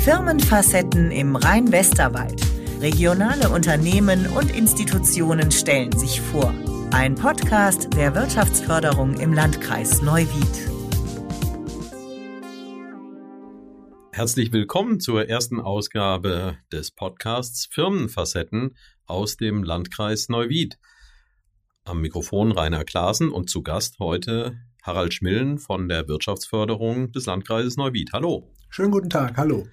Firmenfacetten im Rhein-Westerwald. Regionale Unternehmen und Institutionen stellen sich vor. Ein Podcast der Wirtschaftsförderung im Landkreis Neuwied. Herzlich willkommen zur ersten Ausgabe des Podcasts Firmenfacetten aus dem Landkreis Neuwied. Am Mikrofon Rainer Klaassen und zu Gast heute Harald Schmillen von der Wirtschaftsförderung des Landkreises Neuwied. Hallo. Schönen guten Tag, hallo.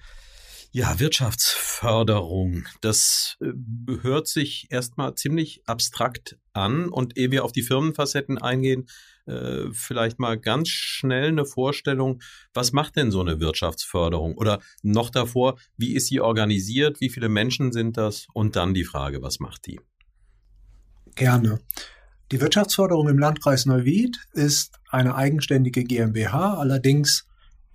Ja, Wirtschaftsförderung, das äh, hört sich erstmal ziemlich abstrakt an. Und ehe wir auf die Firmenfacetten eingehen, äh, vielleicht mal ganz schnell eine Vorstellung, was macht denn so eine Wirtschaftsförderung? Oder noch davor, wie ist sie organisiert, wie viele Menschen sind das? Und dann die Frage, was macht die? Gerne. Die Wirtschaftsförderung im Landkreis Neuwied ist eine eigenständige GmbH, allerdings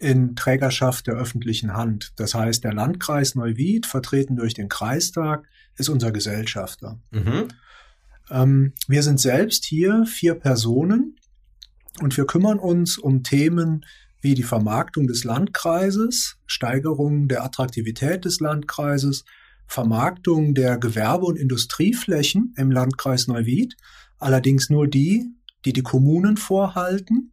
in Trägerschaft der öffentlichen Hand. Das heißt, der Landkreis Neuwied, vertreten durch den Kreistag, ist unser Gesellschafter. Mhm. Ähm, wir sind selbst hier vier Personen und wir kümmern uns um Themen wie die Vermarktung des Landkreises, Steigerung der Attraktivität des Landkreises, Vermarktung der Gewerbe- und Industrieflächen im Landkreis Neuwied allerdings nur die, die die Kommunen vorhalten.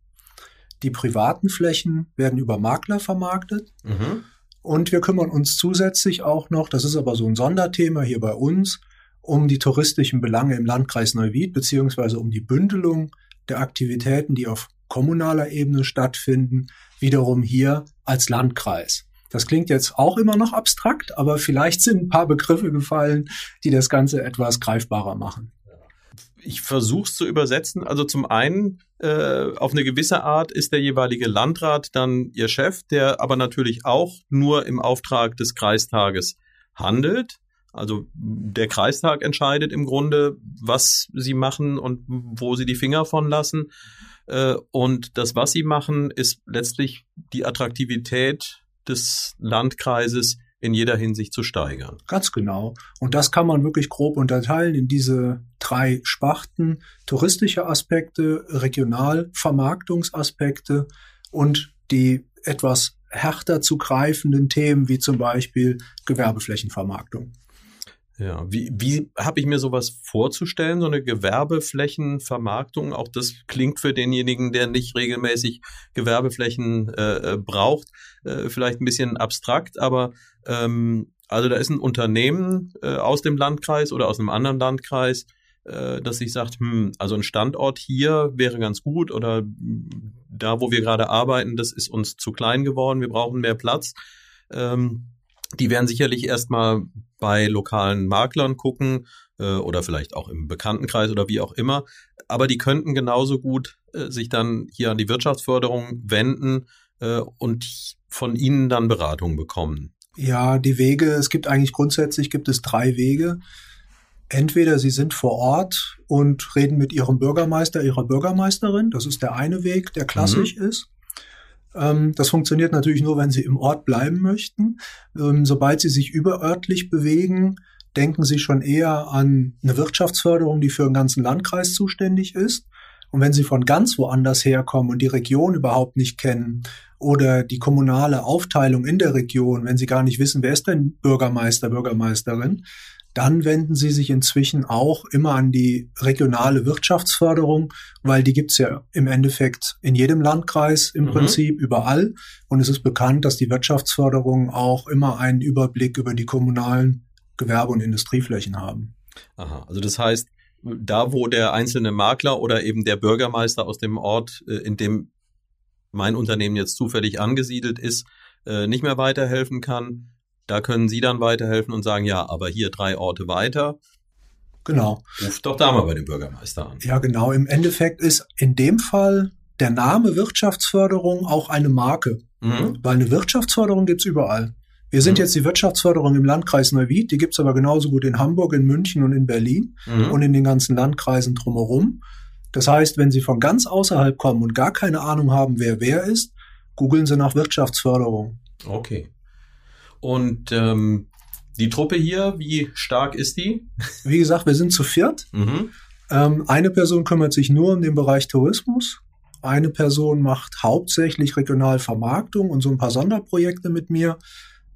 Die privaten Flächen werden über Makler vermarktet. Mhm. Und wir kümmern uns zusätzlich auch noch, das ist aber so ein Sonderthema hier bei uns, um die touristischen Belange im Landkreis Neuwied, beziehungsweise um die Bündelung der Aktivitäten, die auf kommunaler Ebene stattfinden, wiederum hier als Landkreis. Das klingt jetzt auch immer noch abstrakt, aber vielleicht sind ein paar Begriffe gefallen, die das Ganze etwas greifbarer machen ich versuche es zu übersetzen. Also zum einen, äh, auf eine gewisse Art ist der jeweilige Landrat dann ihr Chef, der aber natürlich auch nur im Auftrag des Kreistages handelt. Also der Kreistag entscheidet im Grunde, was sie machen und wo sie die Finger von lassen. Äh, und das, was sie machen, ist letztlich die Attraktivität des Landkreises in jeder Hinsicht zu steigern. Ganz genau. Und das kann man wirklich grob unterteilen in diese drei Sparten. Touristische Aspekte, Regionalvermarktungsaspekte und die etwas härter zu greifenden Themen wie zum Beispiel Gewerbeflächenvermarktung. Ja, wie, wie habe ich mir sowas vorzustellen, so eine Gewerbeflächenvermarktung? Auch das klingt für denjenigen, der nicht regelmäßig Gewerbeflächen äh, äh, braucht, äh, vielleicht ein bisschen abstrakt, aber ähm, also da ist ein Unternehmen äh, aus dem Landkreis oder aus einem anderen Landkreis, äh, dass sich sagt, hm, also ein Standort hier wäre ganz gut oder da, wo wir gerade arbeiten, das ist uns zu klein geworden, wir brauchen mehr Platz. Ähm, die werden sicherlich erstmal bei lokalen Maklern gucken äh, oder vielleicht auch im Bekanntenkreis oder wie auch immer. Aber die könnten genauso gut äh, sich dann hier an die Wirtschaftsförderung wenden äh, und von ihnen dann Beratung bekommen. Ja, die Wege, es gibt eigentlich grundsätzlich gibt es drei Wege. Entweder Sie sind vor Ort und reden mit Ihrem Bürgermeister, Ihrer Bürgermeisterin. Das ist der eine Weg, der klassisch mhm. ist. Ähm, das funktioniert natürlich nur, wenn Sie im Ort bleiben möchten. Ähm, sobald Sie sich überörtlich bewegen, denken Sie schon eher an eine Wirtschaftsförderung, die für den ganzen Landkreis zuständig ist. Und wenn Sie von ganz woanders herkommen und die Region überhaupt nicht kennen oder die kommunale Aufteilung in der Region, wenn Sie gar nicht wissen, wer ist denn Bürgermeister, Bürgermeisterin, dann wenden sie sich inzwischen auch immer an die regionale Wirtschaftsförderung, weil die gibt's ja im Endeffekt in jedem Landkreis im mhm. Prinzip überall. Und es ist bekannt, dass die Wirtschaftsförderung auch immer einen Überblick über die kommunalen Gewerbe- und Industrieflächen haben. Aha, also das heißt, da wo der einzelne Makler oder eben der Bürgermeister aus dem Ort, äh, in dem mein Unternehmen jetzt zufällig angesiedelt ist, äh, nicht mehr weiterhelfen kann, da können Sie dann weiterhelfen und sagen, ja, aber hier drei Orte weiter. Genau. Ruf doch da mal bei dem Bürgermeister an. Ja, genau. Im Endeffekt ist in dem Fall der Name Wirtschaftsförderung auch eine Marke. Mhm. Weil eine Wirtschaftsförderung gibt's überall. Wir sind mhm. jetzt die Wirtschaftsförderung im Landkreis Neuwied, die gibt's aber genauso gut in Hamburg, in München und in Berlin mhm. und in den ganzen Landkreisen drumherum. Das heißt, wenn Sie von ganz außerhalb kommen und gar keine Ahnung haben, wer wer ist, googeln Sie nach Wirtschaftsförderung. Okay. Und ähm, die Truppe hier, wie stark ist die? Wie gesagt, wir sind zu viert. Mhm. Ähm, eine Person kümmert sich nur um den Bereich Tourismus. Eine Person macht hauptsächlich Regionalvermarktung und so ein paar Sonderprojekte mit mir.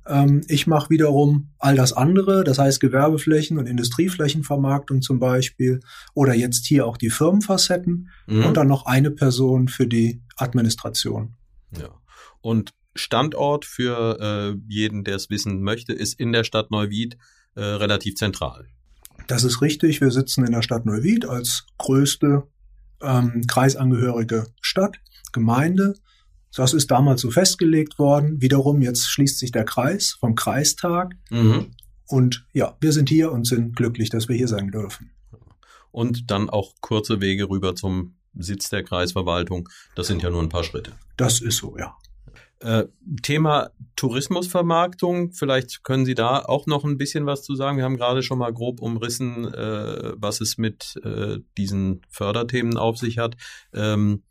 Ähm, ich mache wiederum all das andere, das heißt Gewerbeflächen und Industrieflächenvermarktung zum Beispiel oder jetzt hier auch die Firmenfacetten mhm. und dann noch eine Person für die Administration. Ja. Und Standort für äh, jeden, der es wissen möchte, ist in der Stadt Neuwied äh, relativ zentral. Das ist richtig. Wir sitzen in der Stadt Neuwied als größte ähm, kreisangehörige Stadt, Gemeinde. Das ist damals so festgelegt worden. Wiederum, jetzt schließt sich der Kreis vom Kreistag. Mhm. Und ja, wir sind hier und sind glücklich, dass wir hier sein dürfen. Und dann auch kurze Wege rüber zum Sitz der Kreisverwaltung. Das sind ja nur ein paar Schritte. Das ist so, ja. Äh, Thema Tourismusvermarktung, vielleicht können Sie da auch noch ein bisschen was zu sagen. Wir haben gerade schon mal grob umrissen, äh, was es mit äh, diesen Förderthemen auf sich hat. Ähm,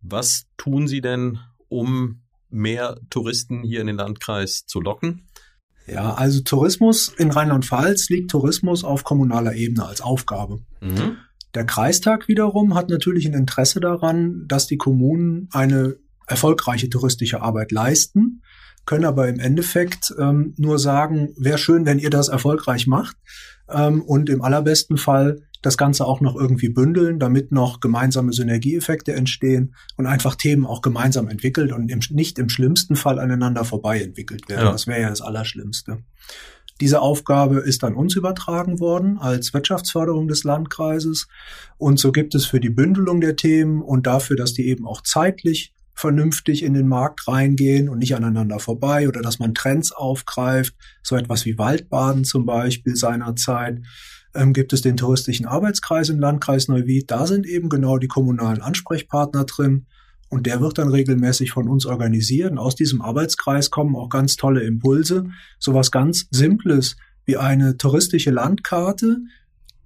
was tun Sie denn, um mehr Touristen hier in den Landkreis zu locken? Ja, also Tourismus in Rheinland-Pfalz liegt Tourismus auf kommunaler Ebene als Aufgabe. Mhm. Der Kreistag wiederum hat natürlich ein Interesse daran, dass die Kommunen eine erfolgreiche touristische Arbeit leisten, können aber im Endeffekt ähm, nur sagen, wäre schön, wenn ihr das erfolgreich macht ähm, und im allerbesten Fall das Ganze auch noch irgendwie bündeln, damit noch gemeinsame Synergieeffekte entstehen und einfach Themen auch gemeinsam entwickelt und im, nicht im schlimmsten Fall aneinander vorbei entwickelt werden. Ja. Das wäre ja das Allerschlimmste. Diese Aufgabe ist an uns übertragen worden als Wirtschaftsförderung des Landkreises. Und so gibt es für die Bündelung der Themen und dafür, dass die eben auch zeitlich vernünftig in den Markt reingehen und nicht aneinander vorbei oder dass man Trends aufgreift, so etwas wie Waldbaden zum Beispiel seinerzeit, ähm, gibt es den touristischen Arbeitskreis im Landkreis Neuwied. Da sind eben genau die kommunalen Ansprechpartner drin und der wird dann regelmäßig von uns organisiert. Und aus diesem Arbeitskreis kommen auch ganz tolle Impulse, sowas ganz Simples wie eine touristische Landkarte,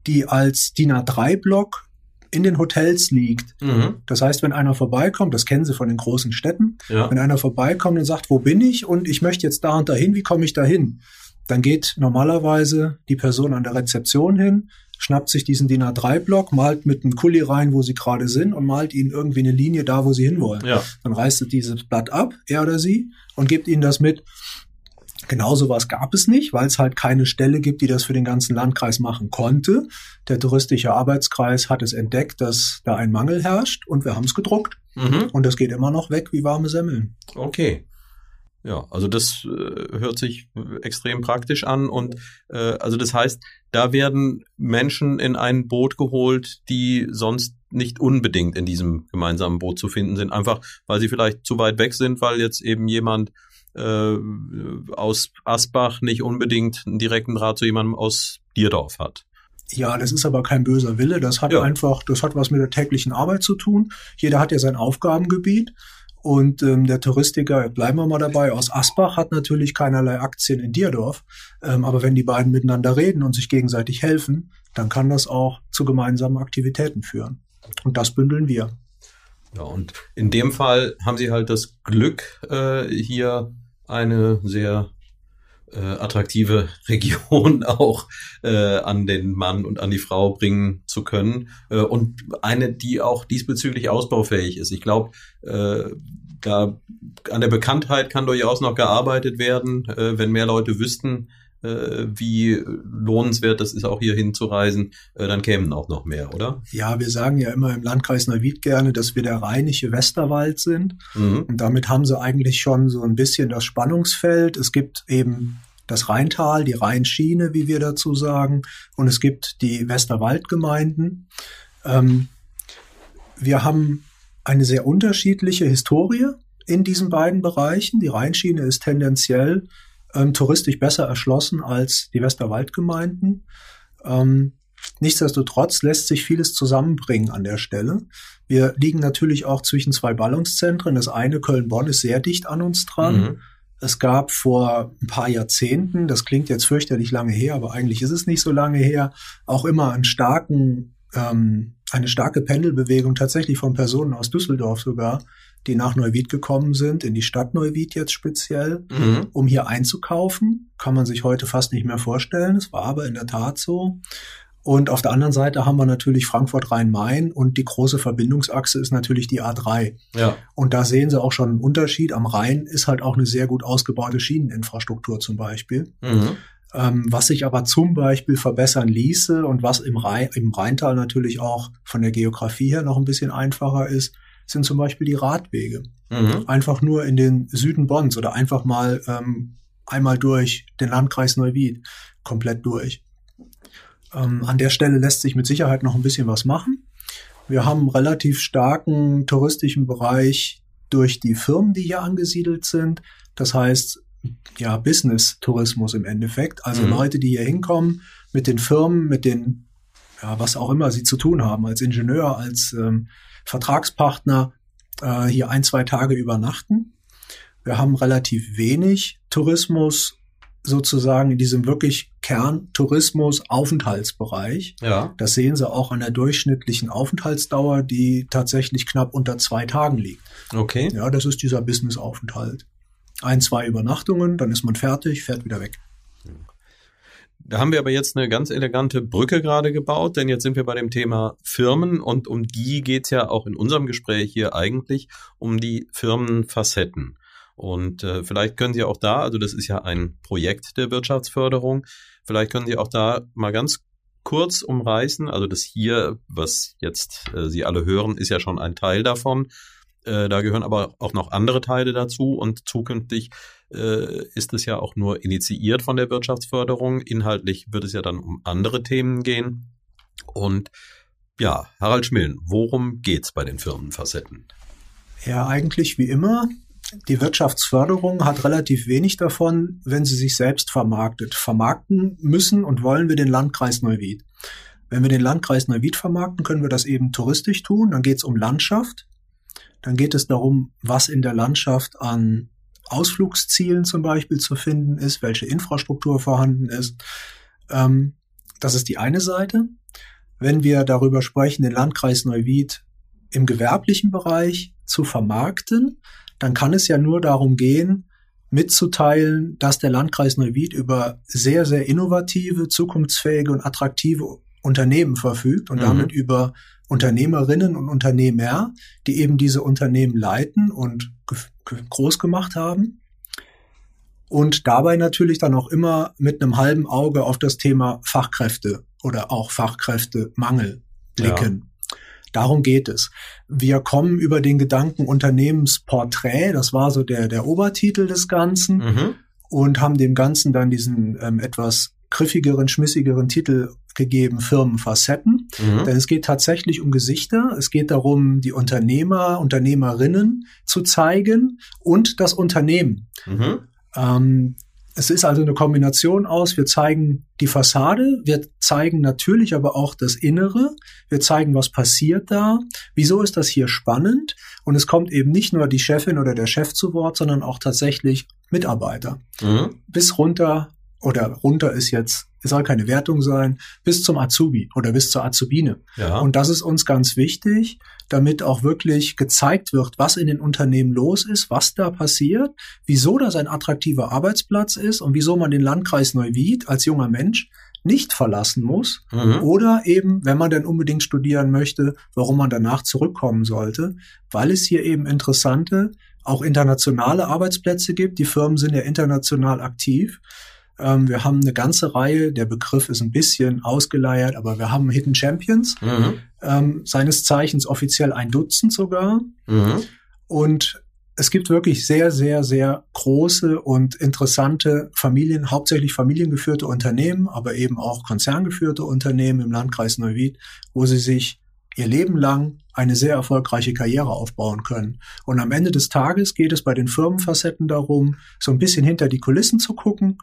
die als DIN A3-Block in den Hotels liegt. Mhm. Das heißt, wenn einer vorbeikommt, das kennen Sie von den großen Städten, ja. wenn einer vorbeikommt und sagt, wo bin ich und ich möchte jetzt da und dahin, wie komme ich dahin? Dann geht normalerweise die Person an der Rezeption hin, schnappt sich diesen DIN A3-Block, malt mit einem Kuli rein, wo sie gerade sind und malt ihnen irgendwie eine Linie da, wo sie hinwollen. Ja. Dann reißt er dieses Blatt ab, er oder sie, und gibt ihnen das mit. Genau sowas gab es nicht, weil es halt keine Stelle gibt, die das für den ganzen Landkreis machen konnte. Der touristische Arbeitskreis hat es entdeckt, dass da ein Mangel herrscht und wir haben es gedruckt. Mhm. Und das geht immer noch weg wie warme Semmeln. Okay. Ja, also das äh, hört sich extrem praktisch an und äh, also das heißt, da werden Menschen in ein Boot geholt, die sonst nicht unbedingt in diesem gemeinsamen Boot zu finden sind, einfach weil sie vielleicht zu weit weg sind, weil jetzt eben jemand äh, aus Asbach nicht unbedingt einen direkten Draht zu jemandem aus Dierdorf hat. Ja, das ist aber kein böser Wille. Das hat ja. einfach, das hat was mit der täglichen Arbeit zu tun. Jeder hat ja sein Aufgabengebiet. Und ähm, der Touristiker, bleiben wir mal dabei, aus Asbach hat natürlich keinerlei Aktien in Dierdorf. Ähm, aber wenn die beiden miteinander reden und sich gegenseitig helfen, dann kann das auch zu gemeinsamen Aktivitäten führen. Und das bündeln wir. Ja, und in dem Fall haben sie halt das Glück, äh, hier eine sehr äh, attraktive Region auch äh, an den Mann und an die Frau bringen zu können äh, und eine, die auch diesbezüglich ausbaufähig ist. Ich glaube, äh, da an der Bekanntheit kann durchaus noch gearbeitet werden, äh, wenn mehr Leute wüssten, äh, wie lohnenswert das ist, auch hier hinzureisen, äh, dann kämen auch noch mehr, oder? Ja, wir sagen ja immer im Landkreis Neuwied gerne, dass wir der rheinische Westerwald sind. Mhm. Und damit haben sie eigentlich schon so ein bisschen das Spannungsfeld. Es gibt eben das Rheintal, die Rheinschiene, wie wir dazu sagen, und es gibt die Westerwaldgemeinden. Ähm, wir haben eine sehr unterschiedliche Historie in diesen beiden Bereichen. Die Rheinschiene ist tendenziell ähm, touristisch besser erschlossen als die Westerwaldgemeinden. Ähm, nichtsdestotrotz lässt sich vieles zusammenbringen an der Stelle. Wir liegen natürlich auch zwischen zwei Ballungszentren. Das eine, Köln-Bonn, ist sehr dicht an uns dran. Mhm. Es gab vor ein paar Jahrzehnten, das klingt jetzt fürchterlich lange her, aber eigentlich ist es nicht so lange her, auch immer einen starken, ähm, eine starke Pendelbewegung tatsächlich von Personen aus Düsseldorf sogar, die nach Neuwied gekommen sind, in die Stadt Neuwied jetzt speziell, mhm. um hier einzukaufen. Kann man sich heute fast nicht mehr vorstellen. Es war aber in der Tat so. Und auf der anderen Seite haben wir natürlich Frankfurt-Rhein-Main und die große Verbindungsachse ist natürlich die A3. Ja. Und da sehen Sie auch schon einen Unterschied. Am Rhein ist halt auch eine sehr gut ausgebaute Schieneninfrastruktur zum Beispiel. Mhm. Ähm, was sich aber zum Beispiel verbessern ließe und was im, Rhein, im Rheintal natürlich auch von der Geografie her noch ein bisschen einfacher ist, sind zum Beispiel die Radwege. Mhm. Einfach nur in den Süden Bonns oder einfach mal ähm, einmal durch den Landkreis Neuwied komplett durch. Ähm, an der Stelle lässt sich mit Sicherheit noch ein bisschen was machen. Wir haben einen relativ starken touristischen Bereich durch die Firmen, die hier angesiedelt sind. Das heißt, ja, Business-Tourismus im Endeffekt. Also Mhm. Leute, die hier hinkommen, mit den Firmen, mit den, ja, was auch immer sie zu tun haben, als Ingenieur, als ähm, Vertragspartner, äh, hier ein, zwei Tage übernachten. Wir haben relativ wenig Tourismus sozusagen in diesem wirklich Kerntourismus-Aufenthaltsbereich. Ja. Das sehen Sie auch an der durchschnittlichen Aufenthaltsdauer, die tatsächlich knapp unter zwei Tagen liegt. Okay. Ja, das ist dieser Business-Aufenthalt. Ein, zwei Übernachtungen, dann ist man fertig, fährt wieder weg. Da haben wir aber jetzt eine ganz elegante Brücke gerade gebaut, denn jetzt sind wir bei dem Thema Firmen und um die geht's ja auch in unserem Gespräch hier eigentlich um die Firmenfacetten. Und äh, vielleicht können Sie auch da, also das ist ja ein Projekt der Wirtschaftsförderung, vielleicht können Sie auch da mal ganz kurz umreißen. Also das hier, was jetzt äh, Sie alle hören, ist ja schon ein Teil davon. Äh, da gehören aber auch noch andere Teile dazu und zukünftig äh, ist es ja auch nur initiiert von der Wirtschaftsförderung. Inhaltlich wird es ja dann um andere Themen gehen. Und ja, Harald Schmillen, worum geht's bei den Firmenfacetten? Ja, eigentlich wie immer. Die Wirtschaftsförderung hat relativ wenig davon, wenn sie sich selbst vermarktet. Vermarkten müssen und wollen wir den Landkreis Neuwied. Wenn wir den Landkreis Neuwied vermarkten, können wir das eben touristisch tun. Dann geht es um Landschaft. Dann geht es darum, was in der Landschaft an Ausflugszielen zum Beispiel zu finden ist, welche Infrastruktur vorhanden ist. Ähm, das ist die eine Seite. Wenn wir darüber sprechen, den Landkreis Neuwied im gewerblichen Bereich zu vermarkten, dann kann es ja nur darum gehen, mitzuteilen, dass der Landkreis Neuwied über sehr, sehr innovative, zukunftsfähige und attraktive Unternehmen verfügt und Mhm. damit über Unternehmerinnen und Unternehmer, die eben diese Unternehmen leiten und groß gemacht haben. Und dabei natürlich dann auch immer mit einem halben Auge auf das Thema Fachkräfte oder auch Fachkräftemangel blicken. Darum geht es. Wir kommen über den Gedanken Unternehmensporträt, das war so der, der Obertitel des Ganzen, Mhm. und haben dem Ganzen dann diesen ähm, etwas griffigeren, schmissigeren Titel gegeben, Firmenfacetten. Mhm. Denn es geht tatsächlich um Gesichter. Es geht darum, die Unternehmer, Unternehmerinnen zu zeigen und das Unternehmen. Mhm. Ähm, es ist also eine Kombination aus, wir zeigen die Fassade, wir zeigen natürlich aber auch das Innere, wir zeigen, was passiert da, wieso ist das hier spannend und es kommt eben nicht nur die Chefin oder der Chef zu Wort, sondern auch tatsächlich Mitarbeiter. Mhm. Bis runter, oder runter ist jetzt, es soll keine Wertung sein, bis zum Azubi oder bis zur Azubine. Ja. Und das ist uns ganz wichtig, damit auch wirklich gezeigt wird, was in den Unternehmen los ist, was da passiert, wieso das ein attraktiver Arbeitsplatz ist und wieso man den Landkreis Neuwied als junger Mensch nicht verlassen muss mhm. oder eben, wenn man denn unbedingt studieren möchte, warum man danach zurückkommen sollte, weil es hier eben interessante, auch internationale Arbeitsplätze gibt. Die Firmen sind ja international aktiv. Ähm, wir haben eine ganze Reihe, der Begriff ist ein bisschen ausgeleiert, aber wir haben Hidden Champions, Mhm. ähm, seines Zeichens offiziell ein Dutzend sogar. Mhm. Und es gibt wirklich sehr, sehr, sehr große und interessante Familien, hauptsächlich familiengeführte Unternehmen, aber eben auch konzerngeführte Unternehmen im Landkreis Neuwied, wo sie sich ihr Leben lang eine sehr erfolgreiche Karriere aufbauen können. Und am Ende des Tages geht es bei den Firmenfacetten darum, so ein bisschen hinter die Kulissen zu gucken,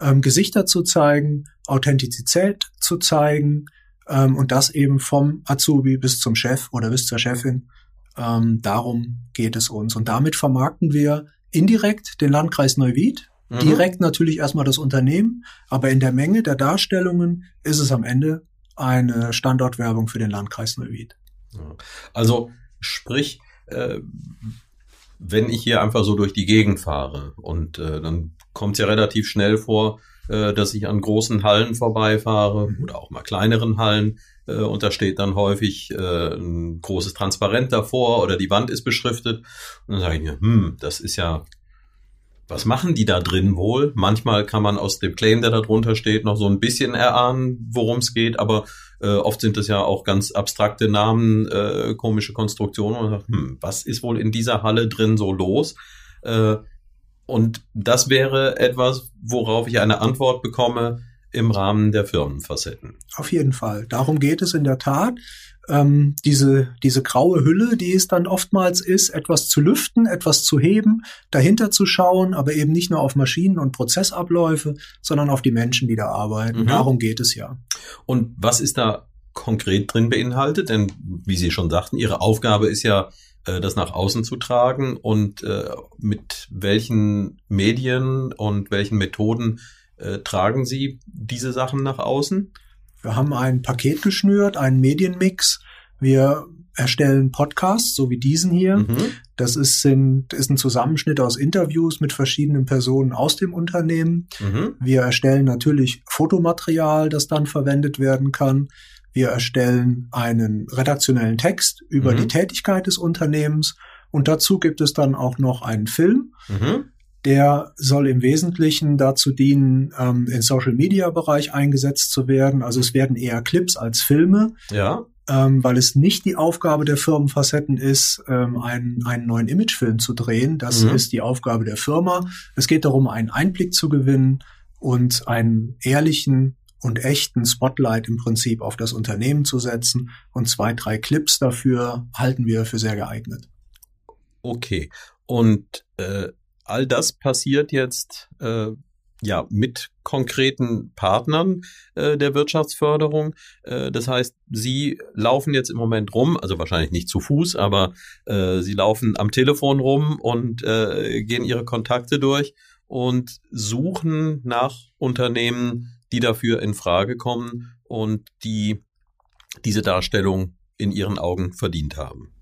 ähm, Gesichter zu zeigen, Authentizität zu zeigen ähm, und das eben vom Azubi bis zum Chef oder bis zur Chefin. Ähm, darum geht es uns. Und damit vermarkten wir indirekt den Landkreis Neuwied, Mhm. direkt natürlich erstmal das Unternehmen, aber in der Menge der Darstellungen ist es am Ende eine Standortwerbung für den Landkreis Neuwied. Also sprich, äh, wenn ich hier einfach so durch die Gegend fahre. Und äh, dann kommt es ja relativ schnell vor, äh, dass ich an großen Hallen vorbeifahre oder auch mal kleineren Hallen. Äh, und da steht dann häufig äh, ein großes Transparent davor oder die Wand ist beschriftet. Und dann sage ich mir, hm, das ist ja was machen die da drin wohl? Manchmal kann man aus dem Claim, der da drunter steht, noch so ein bisschen erahnen, worum es geht, aber äh, oft sind es ja auch ganz abstrakte Namen, äh, komische Konstruktionen und hm, was ist wohl in dieser Halle drin so los? Äh, und das wäre etwas, worauf ich eine Antwort bekomme im Rahmen der Firmenfacetten. Auf jeden Fall. Darum geht es in der Tat ähm, diese, diese graue Hülle, die es dann oftmals ist, etwas zu lüften, etwas zu heben, dahinter zu schauen, aber eben nicht nur auf Maschinen und Prozessabläufe, sondern auf die Menschen, die da arbeiten. Mhm. Darum geht es ja. Und was ist da konkret drin beinhaltet? Denn wie Sie schon sagten, Ihre Aufgabe ist ja, äh, das nach außen zu tragen und äh, mit welchen Medien und welchen Methoden äh, tragen Sie diese Sachen nach außen? Wir haben ein Paket geschnürt, einen Medienmix. Wir erstellen Podcasts, so wie diesen hier. Mhm. Das ist, sind, ist ein Zusammenschnitt aus Interviews mit verschiedenen Personen aus dem Unternehmen. Mhm. Wir erstellen natürlich Fotomaterial, das dann verwendet werden kann. Wir erstellen einen redaktionellen Text über mhm. die Tätigkeit des Unternehmens. Und dazu gibt es dann auch noch einen Film. Mhm der soll im Wesentlichen dazu dienen, ähm, im Social-Media-Bereich eingesetzt zu werden. Also es werden eher Clips als Filme. Ja. Ähm, weil es nicht die Aufgabe der Firmenfacetten ist, ähm, einen, einen neuen Imagefilm zu drehen. Das mhm. ist die Aufgabe der Firma. Es geht darum, einen Einblick zu gewinnen und einen ehrlichen und echten Spotlight im Prinzip auf das Unternehmen zu setzen. Und zwei, drei Clips dafür halten wir für sehr geeignet. Okay. Und äh, all das passiert jetzt äh, ja mit konkreten Partnern äh, der Wirtschaftsförderung. Äh, das heißt, Sie laufen jetzt im Moment rum, also wahrscheinlich nicht zu Fuß, aber äh, Sie laufen am Telefon rum und äh, gehen Ihre Kontakte durch und suchen nach Unternehmen, die dafür in Frage kommen und die diese Darstellung in Ihren Augen verdient haben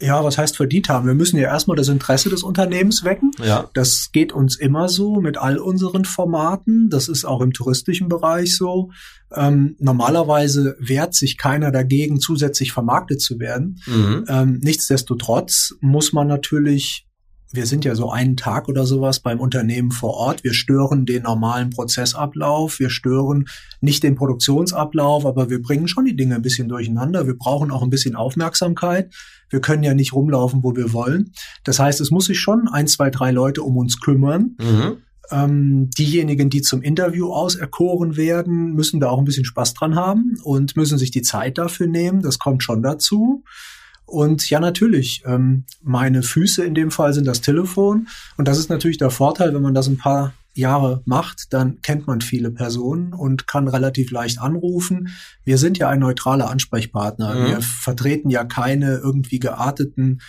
ja, was heißt verdient haben? Wir müssen ja erstmal das Interesse des Unternehmens wecken. Ja. Das geht uns immer so mit all unseren Formaten. Das ist auch im touristischen Bereich so. Ähm, normalerweise wehrt sich keiner dagegen, zusätzlich vermarktet zu werden. Mhm. Ähm, nichtsdestotrotz muss man natürlich wir sind ja so einen Tag oder sowas beim Unternehmen vor Ort. Wir stören den normalen Prozessablauf. Wir stören nicht den Produktionsablauf, aber wir bringen schon die Dinge ein bisschen durcheinander. Wir brauchen auch ein bisschen Aufmerksamkeit. Wir können ja nicht rumlaufen, wo wir wollen. Das heißt, es muss sich schon ein, zwei, drei Leute um uns kümmern. Mhm. Ähm, diejenigen, die zum Interview auserkoren werden, müssen da auch ein bisschen Spaß dran haben und müssen sich die Zeit dafür nehmen. Das kommt schon dazu. Und ja, natürlich, ähm, meine Füße in dem Fall sind das Telefon. Und das ist natürlich der Vorteil, wenn man das ein paar Jahre macht, dann kennt man viele Personen und kann relativ leicht anrufen. Wir sind ja ein neutraler Ansprechpartner. Mhm. Wir vertreten ja keine irgendwie gearteten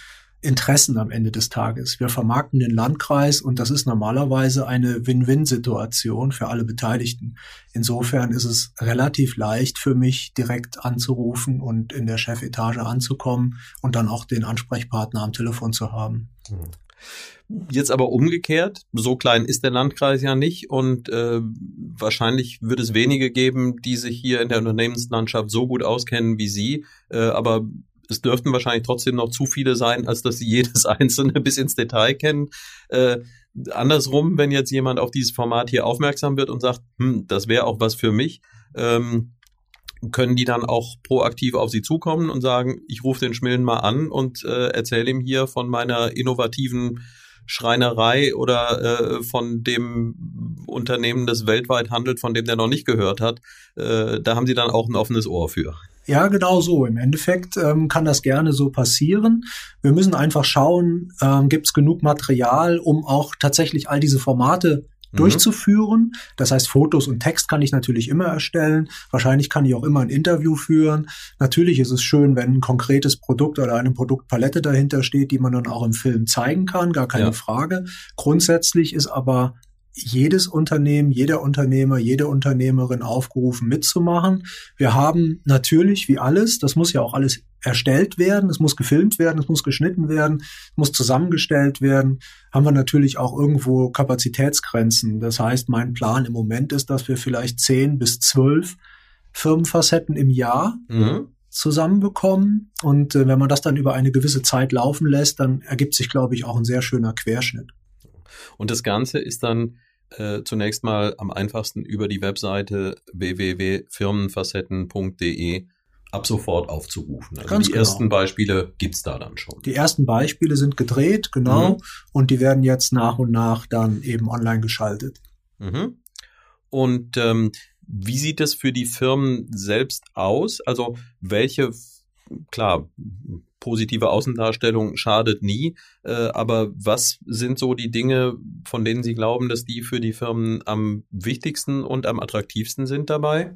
Interessen am Ende des Tages. Wir vermarkten den Landkreis und das ist normalerweise eine Win-Win-Situation für alle Beteiligten. Insofern ist es relativ leicht für mich, direkt anzurufen und in der Chefetage anzukommen und dann auch den Ansprechpartner am Telefon zu haben. Jetzt aber umgekehrt, so klein ist der Landkreis ja nicht und äh, wahrscheinlich wird es wenige geben, die sich hier in der Unternehmenslandschaft so gut auskennen wie Sie. Äh, aber es dürften wahrscheinlich trotzdem noch zu viele sein, als dass sie jedes einzelne bis ins Detail kennen. Äh, andersrum, wenn jetzt jemand auf dieses Format hier aufmerksam wird und sagt, hm, das wäre auch was für mich, ähm, können die dann auch proaktiv auf sie zukommen und sagen, ich rufe den Schmillen mal an und äh, erzähle ihm hier von meiner innovativen Schreinerei oder äh, von dem Unternehmen, das weltweit handelt, von dem der noch nicht gehört hat. Äh, da haben sie dann auch ein offenes Ohr für. Ja, genau so. Im Endeffekt ähm, kann das gerne so passieren. Wir müssen einfach schauen, ähm, gibt es genug Material, um auch tatsächlich all diese Formate mhm. durchzuführen. Das heißt, Fotos und Text kann ich natürlich immer erstellen. Wahrscheinlich kann ich auch immer ein Interview führen. Natürlich ist es schön, wenn ein konkretes Produkt oder eine Produktpalette dahinter steht, die man dann auch im Film zeigen kann, gar keine ja. Frage. Grundsätzlich ist aber jedes Unternehmen, jeder Unternehmer, jede Unternehmerin aufgerufen mitzumachen. Wir haben natürlich, wie alles, das muss ja auch alles erstellt werden, es muss gefilmt werden, es muss geschnitten werden, es muss zusammengestellt werden, haben wir natürlich auch irgendwo Kapazitätsgrenzen. Das heißt, mein Plan im Moment ist, dass wir vielleicht zehn bis zwölf Firmenfacetten im Jahr mhm. zusammenbekommen. Und äh, wenn man das dann über eine gewisse Zeit laufen lässt, dann ergibt sich, glaube ich, auch ein sehr schöner Querschnitt. Und das Ganze ist dann äh, zunächst mal am einfachsten über die Webseite www.firmenfacetten.de ab sofort aufzurufen. Also Ganz die genau. ersten Beispiele gibt's da dann schon. Die ersten Beispiele sind gedreht, genau, mhm. und die werden jetzt nach und nach dann eben online geschaltet. Mhm. Und ähm, wie sieht es für die Firmen selbst aus? Also welche, klar, positive Außendarstellung schadet nie. Äh, aber was sind so die Dinge, von denen Sie glauben, dass die für die Firmen am wichtigsten und am attraktivsten sind dabei?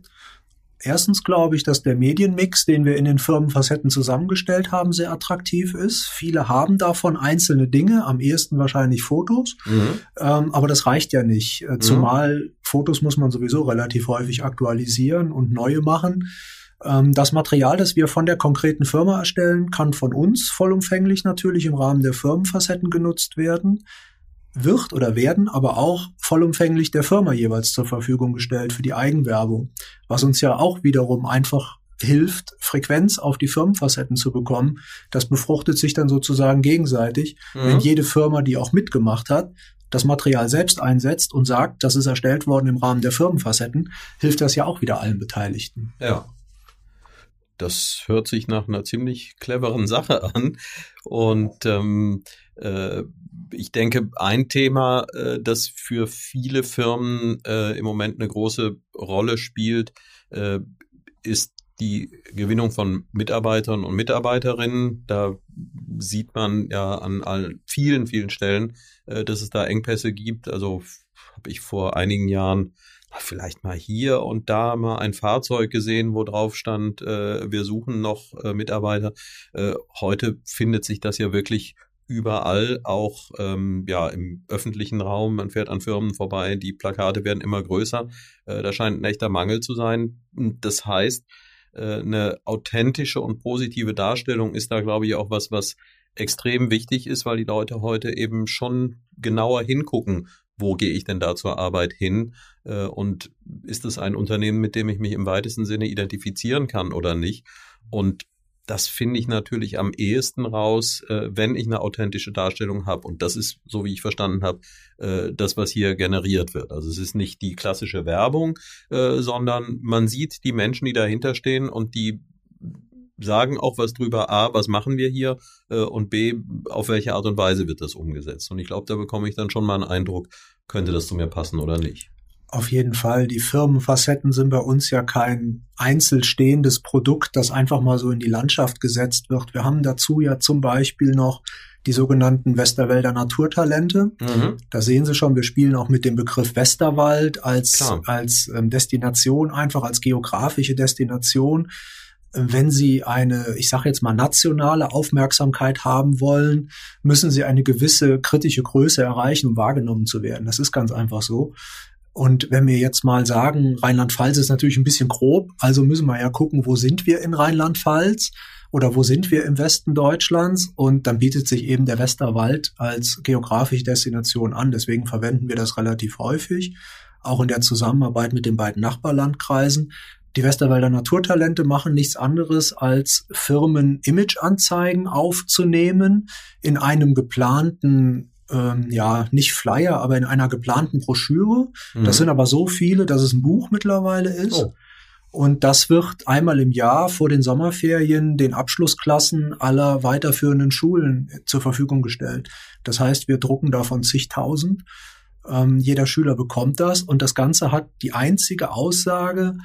Erstens glaube ich, dass der Medienmix, den wir in den Firmenfacetten zusammengestellt haben, sehr attraktiv ist. Viele haben davon einzelne Dinge, am ehesten wahrscheinlich Fotos, mhm. ähm, aber das reicht ja nicht. Äh, zumal mhm. Fotos muss man sowieso relativ häufig aktualisieren und neue machen. Ähm, das Material, das wir von der konkreten Firma erstellen, kann von uns vollumfänglich natürlich im Rahmen der Firmenfacetten genutzt werden, wird oder werden aber auch vollumfänglich der Firma jeweils zur Verfügung gestellt für die Eigenwerbung, was uns ja auch wiederum einfach hilft, Frequenz auf die Firmenfacetten zu bekommen. Das befruchtet sich dann sozusagen gegenseitig, mhm. wenn jede Firma, die auch mitgemacht hat, das Material selbst einsetzt und sagt, das ist erstellt worden im Rahmen der Firmenfacetten, hilft das ja auch wieder allen Beteiligten. Ja. Das hört sich nach einer ziemlich cleveren Sache an. Und ähm, äh, ich denke, ein Thema, äh, das für viele Firmen äh, im Moment eine große Rolle spielt, äh, ist die Gewinnung von Mitarbeitern und Mitarbeiterinnen. Da sieht man ja an allen, vielen, vielen Stellen, äh, dass es da Engpässe gibt. Also habe ich vor einigen Jahren vielleicht mal hier und da mal ein Fahrzeug gesehen, wo drauf stand, äh, wir suchen noch äh, Mitarbeiter. Äh, heute findet sich das ja wirklich überall, auch ähm, ja im öffentlichen Raum. Man fährt an Firmen vorbei, die Plakate werden immer größer. Äh, da scheint ein echter Mangel zu sein. Das heißt, äh, eine authentische und positive Darstellung ist da, glaube ich, auch was, was extrem wichtig ist, weil die Leute heute eben schon genauer hingucken, wo gehe ich denn da zur Arbeit hin äh, und ist es ein Unternehmen, mit dem ich mich im weitesten Sinne identifizieren kann oder nicht. Und das finde ich natürlich am ehesten raus, äh, wenn ich eine authentische Darstellung habe. Und das ist, so wie ich verstanden habe, äh, das, was hier generiert wird. Also es ist nicht die klassische Werbung, sondern man sieht die Menschen, die dahinter stehen und die sagen auch was drüber, A, was machen wir hier äh, und B, auf welche Art und Weise wird das umgesetzt. Und ich glaube, da bekomme ich dann schon mal einen Eindruck, könnte das zu mir passen oder nicht. Auf jeden Fall. Die Firmenfacetten sind bei uns ja kein einzelstehendes Produkt, das einfach mal so in die Landschaft gesetzt wird. Wir haben dazu ja zum Beispiel noch die sogenannten Westerwälder Naturtalente. Mhm. Da sehen Sie schon, wir spielen auch mit dem Begriff Westerwald als, als ähm, Destination, einfach als geografische Destination wenn Sie eine, ich sage jetzt mal, nationale Aufmerksamkeit haben wollen, müssen Sie eine gewisse kritische Größe erreichen, um wahrgenommen zu werden. Das ist ganz einfach so. Und wenn wir jetzt mal sagen, Rheinland-Pfalz ist natürlich ein bisschen grob, also müssen wir ja gucken, wo sind wir in Rheinland-Pfalz oder wo sind wir im Westen Deutschlands? Und dann bietet sich eben der Westerwald als geografische Destination an. Deswegen verwenden wir das relativ häufig, auch in der Zusammenarbeit mit den beiden Nachbarlandkreisen. Die Westerwälder Naturtalente machen nichts anderes, als Firmen Imageanzeigen aufzunehmen in einem geplanten ähm, ja, nicht Flyer, aber in einer geplanten Broschüre. Mhm. Das sind aber so viele, dass es ein Buch mittlerweile ist. Oh. Und das wird einmal im Jahr vor den Sommerferien den Abschlussklassen aller weiterführenden Schulen zur Verfügung gestellt. Das heißt, wir drucken davon zigtausend. Ähm, jeder Schüler bekommt das und das Ganze hat die einzige Aussage,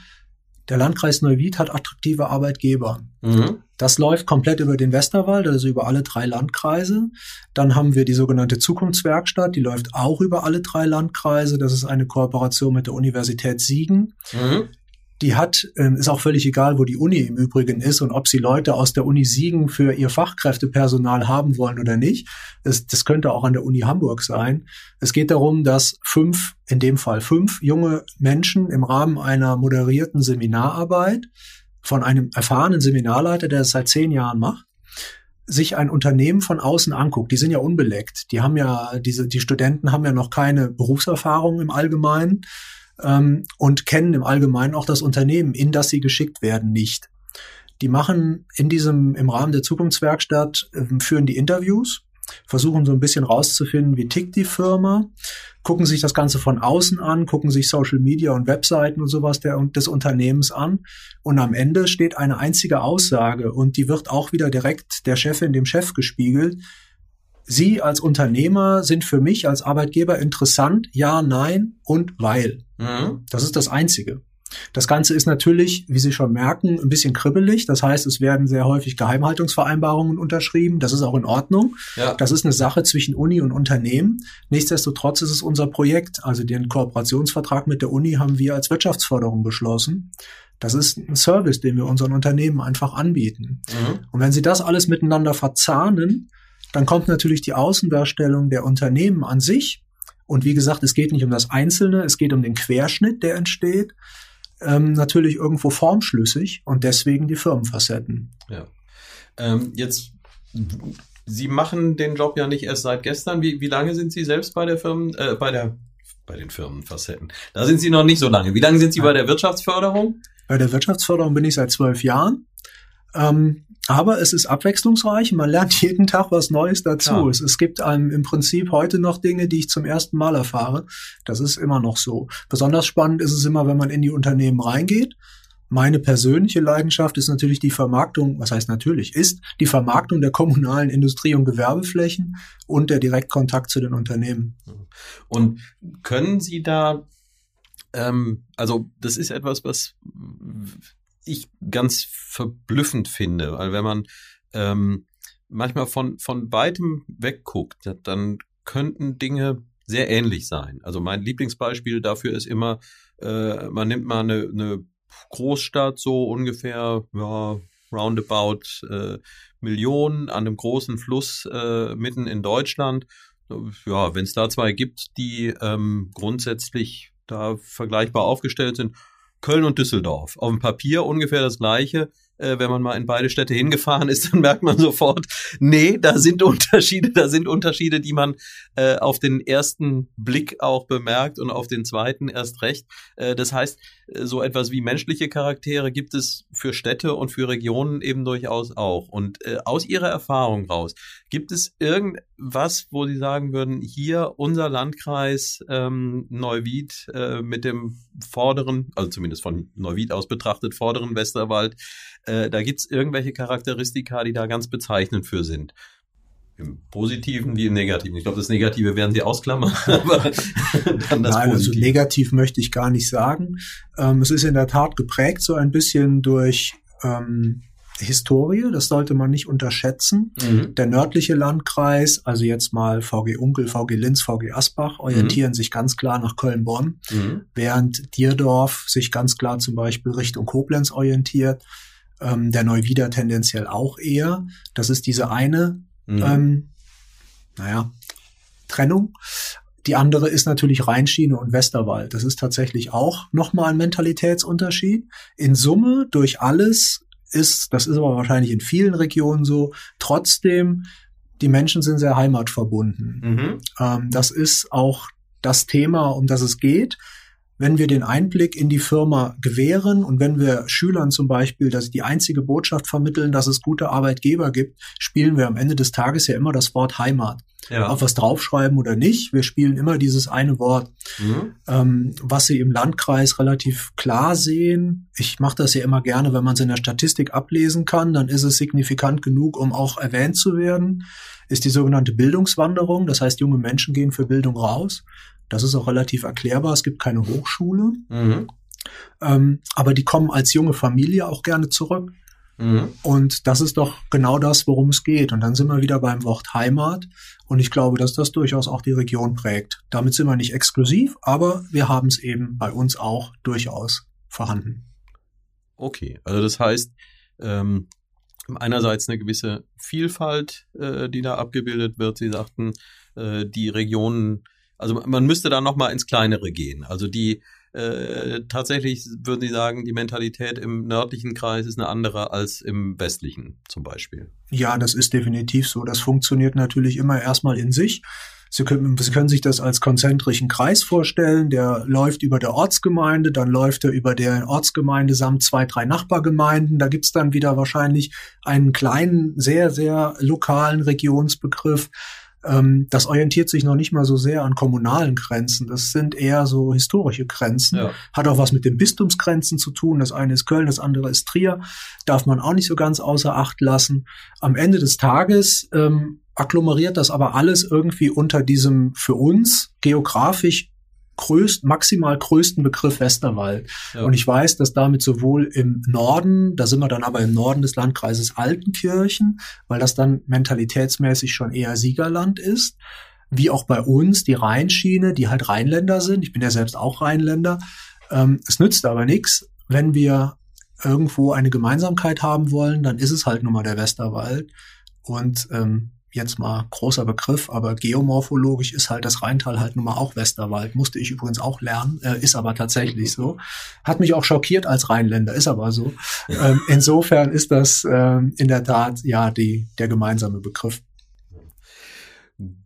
der Landkreis Neuwied hat attraktive Arbeitgeber. Mhm. Das läuft komplett über den Westerwald, also über alle drei Landkreise. Dann haben wir die sogenannte Zukunftswerkstatt, die läuft auch über alle drei Landkreise. Das ist eine Kooperation mit der Universität Siegen. Mhm. Die hat, ähm, ist auch völlig egal, wo die Uni im Übrigen ist und ob sie Leute aus der Uni Siegen für ihr Fachkräftepersonal haben wollen oder nicht. Das, das könnte auch an der Uni Hamburg sein. Es geht darum, dass fünf, in dem Fall fünf junge Menschen im Rahmen einer moderierten Seminararbeit von einem erfahrenen Seminarleiter, der es seit zehn Jahren macht, sich ein Unternehmen von außen anguckt, die sind ja unbeleckt. Die haben ja, diese, die Studenten haben ja noch keine Berufserfahrung im Allgemeinen ähm, und kennen im Allgemeinen auch das Unternehmen, in das sie geschickt werden, nicht. Die machen in diesem, im Rahmen der Zukunftswerkstatt, äh, führen die Interviews, versuchen so ein bisschen rauszufinden, wie tickt die Firma, gucken sich das Ganze von außen an, gucken sich Social Media und Webseiten und sowas der, des Unternehmens an. Und am Ende steht eine einzige Aussage und die wird auch wieder direkt der Chefin, dem Chef gespiegelt. Sie als Unternehmer sind für mich als Arbeitgeber interessant, ja, nein und weil. Mhm. Das ist das Einzige. Das Ganze ist natürlich, wie Sie schon merken, ein bisschen kribbelig. Das heißt, es werden sehr häufig Geheimhaltungsvereinbarungen unterschrieben. Das ist auch in Ordnung. Ja. Das ist eine Sache zwischen Uni und Unternehmen. Nichtsdestotrotz ist es unser Projekt. Also den Kooperationsvertrag mit der Uni haben wir als Wirtschaftsförderung beschlossen. Das ist ein Service, den wir unseren Unternehmen einfach anbieten. Mhm. Und wenn Sie das alles miteinander verzahnen, dann kommt natürlich die Außendarstellung der Unternehmen an sich und wie gesagt, es geht nicht um das Einzelne, es geht um den Querschnitt, der entsteht. Ähm, natürlich irgendwo formschlüssig und deswegen die Firmenfacetten. Ja. Ähm, jetzt, Sie machen den Job ja nicht erst seit gestern. Wie, wie lange sind Sie selbst bei der Firmen, äh, bei der, bei den Firmenfacetten? Da sind Sie noch nicht so lange. Wie lange sind Sie bei der Wirtschaftsförderung? Bei der Wirtschaftsförderung bin ich seit zwölf Jahren. Ähm, aber es ist abwechslungsreich, man lernt jeden Tag was Neues dazu. Es, es, gibt einem im Prinzip heute noch Dinge, die ich zum ersten Mal erfahre. Das ist immer noch so. Besonders spannend ist es immer, wenn man in die Unternehmen reingeht. Meine persönliche Leidenschaft ist natürlich die Vermarktung, was heißt natürlich, ist die Vermarktung der kommunalen Industrie- und Gewerbeflächen und der Direktkontakt zu den Unternehmen. Und können Sie da, ähm, also das ist etwas, was ich ganz verblüffend finde, weil wenn man ähm, manchmal von, von weitem wegguckt, dann könnten Dinge sehr ähnlich sein. Also mein Lieblingsbeispiel dafür ist immer, äh, man nimmt mal eine, eine Großstadt, so ungefähr, ja, roundabout äh, Millionen an einem großen Fluss äh, mitten in Deutschland. Ja, wenn es da zwei gibt, die ähm, grundsätzlich da vergleichbar aufgestellt sind, Köln und Düsseldorf. Auf dem Papier ungefähr das gleiche. Äh, wenn man mal in beide Städte hingefahren ist, dann merkt man sofort, nee, da sind Unterschiede, da sind Unterschiede, die man äh, auf den ersten Blick auch bemerkt und auf den zweiten erst recht. Äh, das heißt, äh, so etwas wie menschliche Charaktere gibt es für Städte und für Regionen eben durchaus auch. Und äh, aus Ihrer Erfahrung raus, gibt es irgendwas, wo Sie sagen würden, hier unser Landkreis ähm, Neuwied äh, mit dem vorderen, also zumindest von Neuwied aus betrachtet, vorderen Westerwald, äh, da gibt es irgendwelche Charakteristika, die da ganz bezeichnend für sind. Im Positiven wie im Negativen. Ich glaube, das Negative werden Sie ausklammern, aber dann das Nein, also negativ möchte ich gar nicht sagen. Ähm, es ist in der Tat geprägt so ein bisschen durch ähm, Historie, das sollte man nicht unterschätzen. Mhm. Der nördliche Landkreis, also jetzt mal VG Unkel, VG Linz, VG Asbach, orientieren mhm. sich ganz klar nach Köln-Bonn, mhm. während Dierdorf sich ganz klar zum Beispiel Richtung Koblenz orientiert ähm, der Neuwieder tendenziell auch eher. Das ist diese eine, mhm. ähm, naja, Trennung. Die andere ist natürlich Rheinschiene und Westerwald. Das ist tatsächlich auch nochmal ein Mentalitätsunterschied. In Summe durch alles ist, das ist aber wahrscheinlich in vielen Regionen so, trotzdem, die Menschen sind sehr heimatverbunden. Mhm. Ähm, das ist auch das Thema, um das es geht wenn wir den Einblick in die Firma gewähren und wenn wir Schülern zum Beispiel, dass sie die einzige Botschaft vermitteln, dass es gute Arbeitgeber gibt, spielen wir am Ende des Tages ja immer das Wort Heimat. Ja. Auf was draufschreiben oder nicht, wir spielen immer dieses eine Wort. Mhm. Ähm, was sie im Landkreis relativ klar sehen, ich mache das ja immer gerne, wenn man es in der Statistik ablesen kann, dann ist es signifikant genug, um auch erwähnt zu werden, ist die sogenannte Bildungswanderung. Das heißt, junge Menschen gehen für Bildung raus. Das ist auch relativ erklärbar. Es gibt keine Hochschule. Mhm. Ähm, aber die kommen als junge Familie auch gerne zurück. Mhm. Und das ist doch genau das, worum es geht. Und dann sind wir wieder beim Wort Heimat. Und ich glaube, dass das durchaus auch die Region prägt. Damit sind wir nicht exklusiv, aber wir haben es eben bei uns auch durchaus vorhanden. Okay, also das heißt, ähm, einerseits eine gewisse Vielfalt, äh, die da abgebildet wird. Sie sagten, äh, die Regionen, also man müsste da nochmal ins Kleinere gehen. Also die äh, tatsächlich würden Sie sagen, die Mentalität im nördlichen Kreis ist eine andere als im westlichen zum Beispiel. Ja, das ist definitiv so. Das funktioniert natürlich immer erstmal in sich. Sie können, Sie können sich das als konzentrischen Kreis vorstellen. Der läuft über der Ortsgemeinde, dann läuft er über der Ortsgemeinde samt zwei, drei Nachbargemeinden. Da gibt's dann wieder wahrscheinlich einen kleinen, sehr, sehr lokalen Regionsbegriff. Ähm, das orientiert sich noch nicht mal so sehr an kommunalen Grenzen. Das sind eher so historische Grenzen. Ja. Hat auch was mit den Bistumsgrenzen zu tun. Das eine ist Köln, das andere ist Trier. Darf man auch nicht so ganz außer Acht lassen. Am Ende des Tages ähm, agglomeriert das aber alles irgendwie unter diesem für uns geografisch größt, maximal größten Begriff Westerwald. Ja. Und ich weiß, dass damit sowohl im Norden, da sind wir dann aber im Norden des Landkreises Altenkirchen, weil das dann mentalitätsmäßig schon eher Siegerland ist, wie auch bei uns die Rheinschiene, die halt Rheinländer sind. Ich bin ja selbst auch Rheinländer. Ähm, es nützt aber nichts, wenn wir irgendwo eine Gemeinsamkeit haben wollen, dann ist es halt nun mal der Westerwald. Und ähm, jetzt mal großer Begriff, aber geomorphologisch ist halt das Rheintal halt nun mal auch Westerwald. Musste ich übrigens auch lernen, äh, ist aber tatsächlich so. Hat mich auch schockiert als Rheinländer, ist aber so. Ähm, insofern ist das ähm, in der Tat ja die, der gemeinsame Begriff.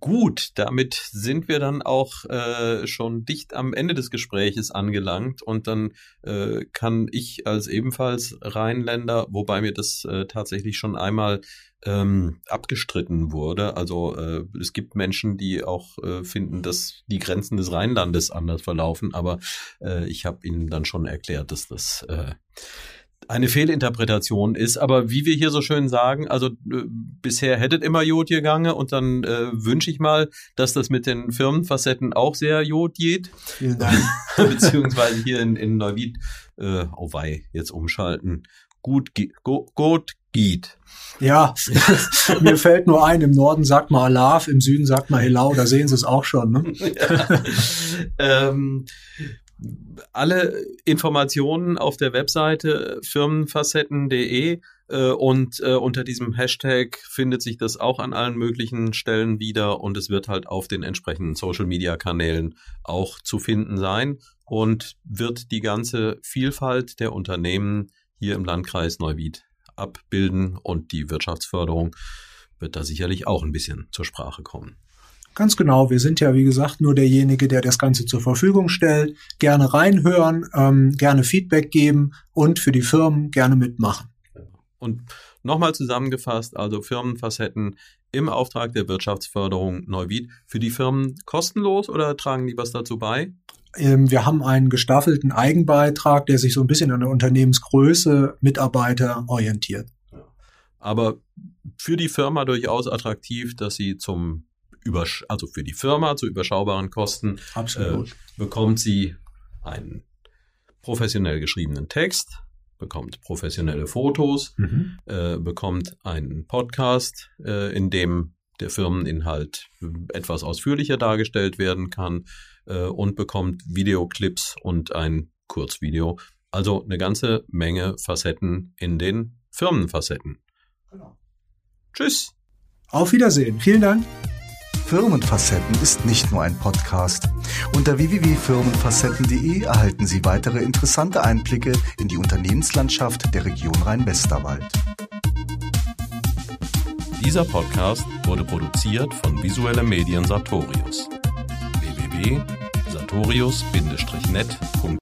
Gut, damit sind wir dann auch äh, schon dicht am Ende des Gespräches angelangt und dann äh, kann ich als ebenfalls Rheinländer, wobei mir das äh, tatsächlich schon einmal ähm, abgestritten wurde. Also äh, es gibt Menschen, die auch äh, finden, dass die Grenzen des Rheinlandes anders verlaufen, aber äh, ich habe ihnen dann schon erklärt, dass das äh, eine Fehlinterpretation ist. Aber wie wir hier so schön sagen, also äh, bisher hättet immer Jod gegangen und dann äh, wünsche ich mal, dass das mit den Firmenfacetten auch sehr Jod geht. Vielen Dank. Beziehungsweise hier in, in Neuwied, äh, oh wei, jetzt umschalten. Gut, go, gut geht. Ja, mir fällt nur ein, im Norden sagt man Alaf, im Süden sagt man Helau, da sehen Sie es auch schon. Ne? Ja. ähm, alle Informationen auf der Webseite firmenfacetten.de äh, und äh, unter diesem Hashtag findet sich das auch an allen möglichen Stellen wieder und es wird halt auf den entsprechenden Social Media Kanälen auch zu finden sein und wird die ganze Vielfalt der Unternehmen hier im Landkreis Neuwied abbilden und die Wirtschaftsförderung wird da sicherlich auch ein bisschen zur Sprache kommen. Ganz genau, wir sind ja wie gesagt nur derjenige, der das Ganze zur Verfügung stellt. Gerne reinhören, ähm, gerne Feedback geben und für die Firmen gerne mitmachen. Und nochmal zusammengefasst, also Firmenfacetten im Auftrag der Wirtschaftsförderung Neuwied. Für die Firmen kostenlos oder tragen die was dazu bei? Ähm, wir haben einen gestaffelten Eigenbeitrag, der sich so ein bisschen an der Unternehmensgröße Mitarbeiter orientiert. Aber für die Firma durchaus attraktiv, dass sie zum Übersch also für die Firma zu überschaubaren Kosten äh, bekommt sie einen professionell geschriebenen Text, bekommt professionelle Fotos, mhm. äh, bekommt einen Podcast, äh, in dem der Firmeninhalt etwas ausführlicher dargestellt werden kann äh, und bekommt Videoclips und ein Kurzvideo. Also eine ganze Menge Facetten in den Firmenfacetten. Genau. Tschüss. Auf Wiedersehen. Vielen Dank. Firmenfacetten ist nicht nur ein Podcast. Unter www.firmenfacetten.de erhalten Sie weitere interessante Einblicke in die Unternehmenslandschaft der Region Rhein-Westerwald. Dieser Podcast wurde produziert von Visuelle Medien Sartorius. www.sartorius-net.de